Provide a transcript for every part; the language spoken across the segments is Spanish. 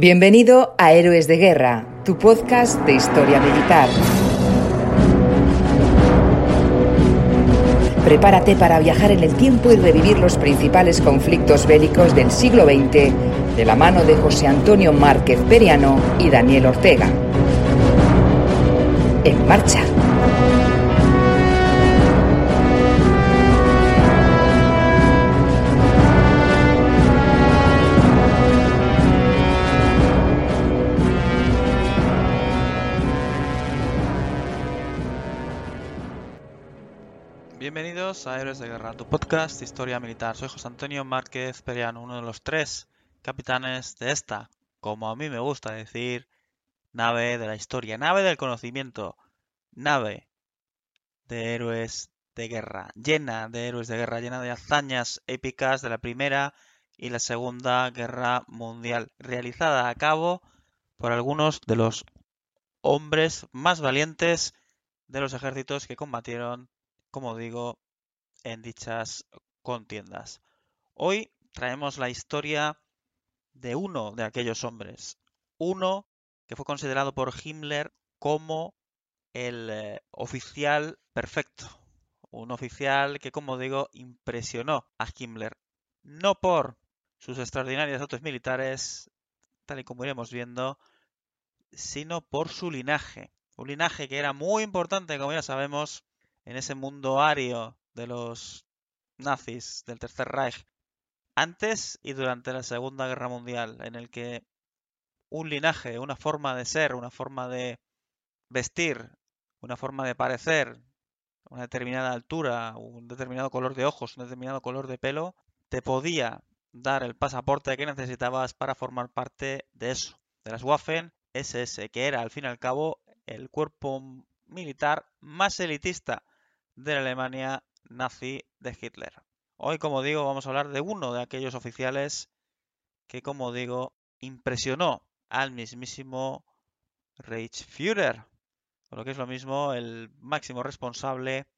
Bienvenido a Héroes de Guerra, tu podcast de historia militar. Prepárate para viajar en el tiempo y revivir los principales conflictos bélicos del siglo XX de la mano de José Antonio Márquez Periano y Daniel Ortega. En marcha. Bienvenidos a Héroes de Guerra, tu podcast de historia militar. Soy José Antonio Márquez Periano, uno de los tres capitanes de esta, como a mí me gusta decir, nave de la historia, nave del conocimiento, nave de héroes de guerra, llena de héroes de guerra, llena de hazañas épicas de la Primera y la Segunda Guerra Mundial, realizada a cabo por algunos de los hombres más valientes de los ejércitos que combatieron como digo, en dichas contiendas. Hoy traemos la historia de uno de aquellos hombres, uno que fue considerado por Himmler como el eh, oficial perfecto, un oficial que, como digo, impresionó a Himmler, no por sus extraordinarias dotes militares, tal y como iremos viendo, sino por su linaje, un linaje que era muy importante, como ya sabemos, en ese mundo ario de los nazis del Tercer Reich, antes y durante la Segunda Guerra Mundial, en el que un linaje, una forma de ser, una forma de vestir, una forma de parecer, una determinada altura, un determinado color de ojos, un determinado color de pelo, te podía dar el pasaporte que necesitabas para formar parte de eso, de las Waffen SS, que era al fin y al cabo el cuerpo militar más elitista de la Alemania nazi de Hitler. Hoy, como digo, vamos a hablar de uno de aquellos oficiales que, como digo, impresionó al mismísimo Reichsführer, o lo que es lo mismo, el máximo responsable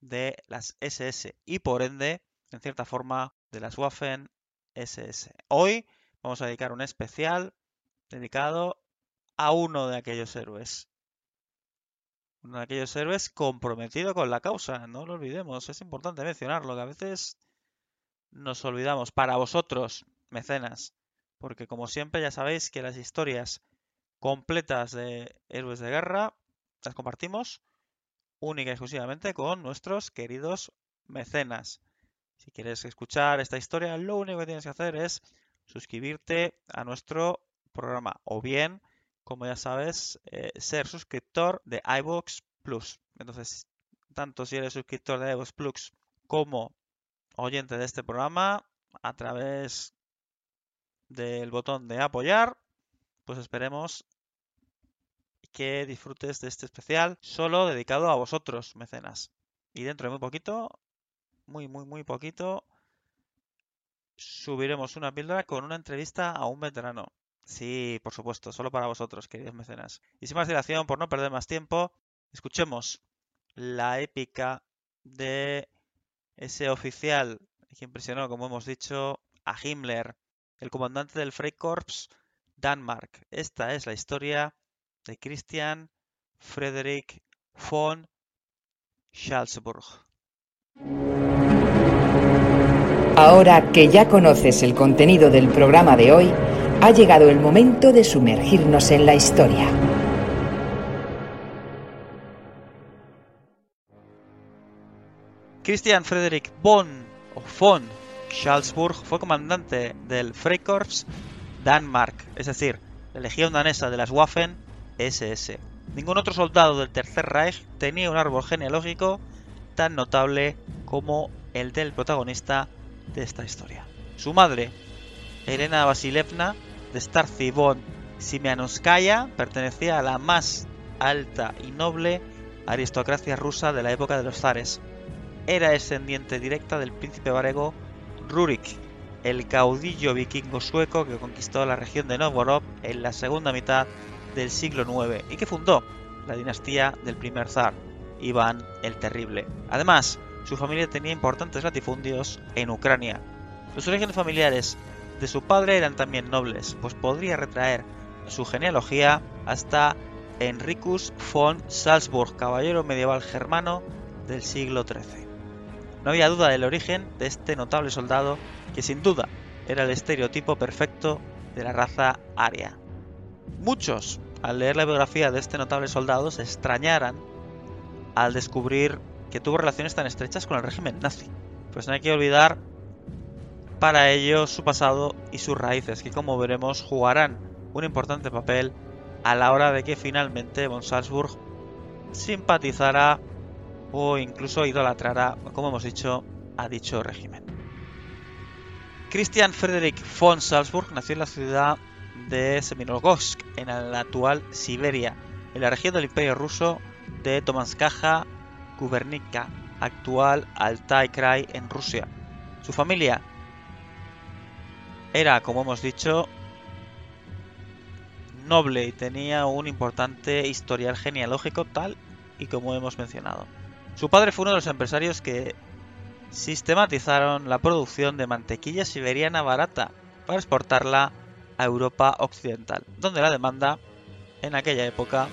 de las SS y por ende, en cierta forma, de las Waffen SS. Hoy vamos a dedicar un especial dedicado a uno de aquellos héroes, uno de aquellos héroes comprometido con la causa. No lo olvidemos, es importante mencionarlo, que a veces nos olvidamos. Para vosotros, mecenas, porque como siempre ya sabéis que las historias completas de héroes de guerra las compartimos única y exclusivamente con nuestros queridos mecenas. Si quieres escuchar esta historia, lo único que tienes que hacer es suscribirte a nuestro programa o bien como ya sabes, eh, ser suscriptor de iVoox Plus. Entonces, tanto si eres suscriptor de iVoox Plus como oyente de este programa, a través del botón de apoyar, pues esperemos que disfrutes de este especial solo dedicado a vosotros, mecenas. Y dentro de muy poquito, muy, muy, muy poquito, subiremos una píldora con una entrevista a un veterano. Sí, por supuesto, solo para vosotros, queridos mecenas. Y sin más dilación, por no perder más tiempo, escuchemos la épica de ese oficial que impresionó, como hemos dicho, a Himmler, el comandante del Freikorps Danmark. Esta es la historia de Christian Friedrich von Schalzburg. Ahora que ya conoces el contenido del programa de hoy, ha llegado el momento de sumergirnos en la historia. Christian Friedrich von o von fue comandante del Freikorps Danmark, es decir, la legión danesa de las Waffen SS. Ningún otro soldado del Tercer Reich tenía un árbol genealógico tan notable como el del protagonista de esta historia. Su madre, Elena Vasilevna, de Starsky von Simianowskaya pertenecía a la más alta y noble aristocracia rusa de la época de los zares. Era descendiente directa del príncipe varego Rurik, el caudillo vikingo sueco que conquistó la región de Novgorod en la segunda mitad del siglo IX y que fundó la dinastía del primer zar, Iván el Terrible. Además, su familia tenía importantes latifundios en Ucrania. Los orígenes familiares de su padre eran también nobles, pues podría retraer su genealogía hasta Enricus von Salzburg, caballero medieval germano del siglo XIII. No había duda del origen de este notable soldado, que sin duda era el estereotipo perfecto de la raza aria. Muchos, al leer la biografía de este notable soldado, se extrañaran al descubrir que tuvo relaciones tan estrechas con el régimen nazi. Pues no hay que olvidar para ello su pasado y sus raíces, que como veremos jugarán un importante papel a la hora de que finalmente von Salzburg simpatizara o incluso idolatrara, como hemos dicho, a dicho régimen. Christian Friedrich von Salzburg nació en la ciudad de Seminologsk, en la actual Siberia, en la región del Imperio Ruso de Tomanskaja Gubernica, actual Altai Krai en Rusia. Su familia era, como hemos dicho, noble y tenía un importante historial genealógico tal y como hemos mencionado. Su padre fue uno de los empresarios que sistematizaron la producción de mantequilla siberiana barata para exportarla a Europa occidental, donde la demanda en aquella época,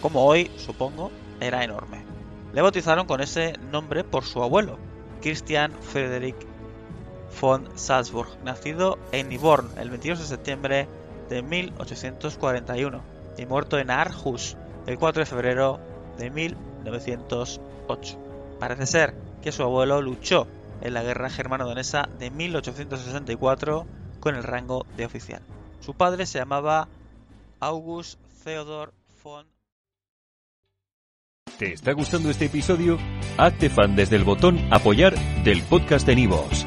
como hoy supongo, era enorme. Le bautizaron con ese nombre por su abuelo, Christian Friedrich von Salzburg, nacido en Niborn el 22 de septiembre de 1841 y muerto en Aarhus el 4 de febrero de 1908. Parece ser que su abuelo luchó en la guerra germano-danesa de 1864 con el rango de oficial. Su padre se llamaba August Theodor von ¿Te está gustando este episodio? Hazte fan desde el botón apoyar del podcast de Nivos.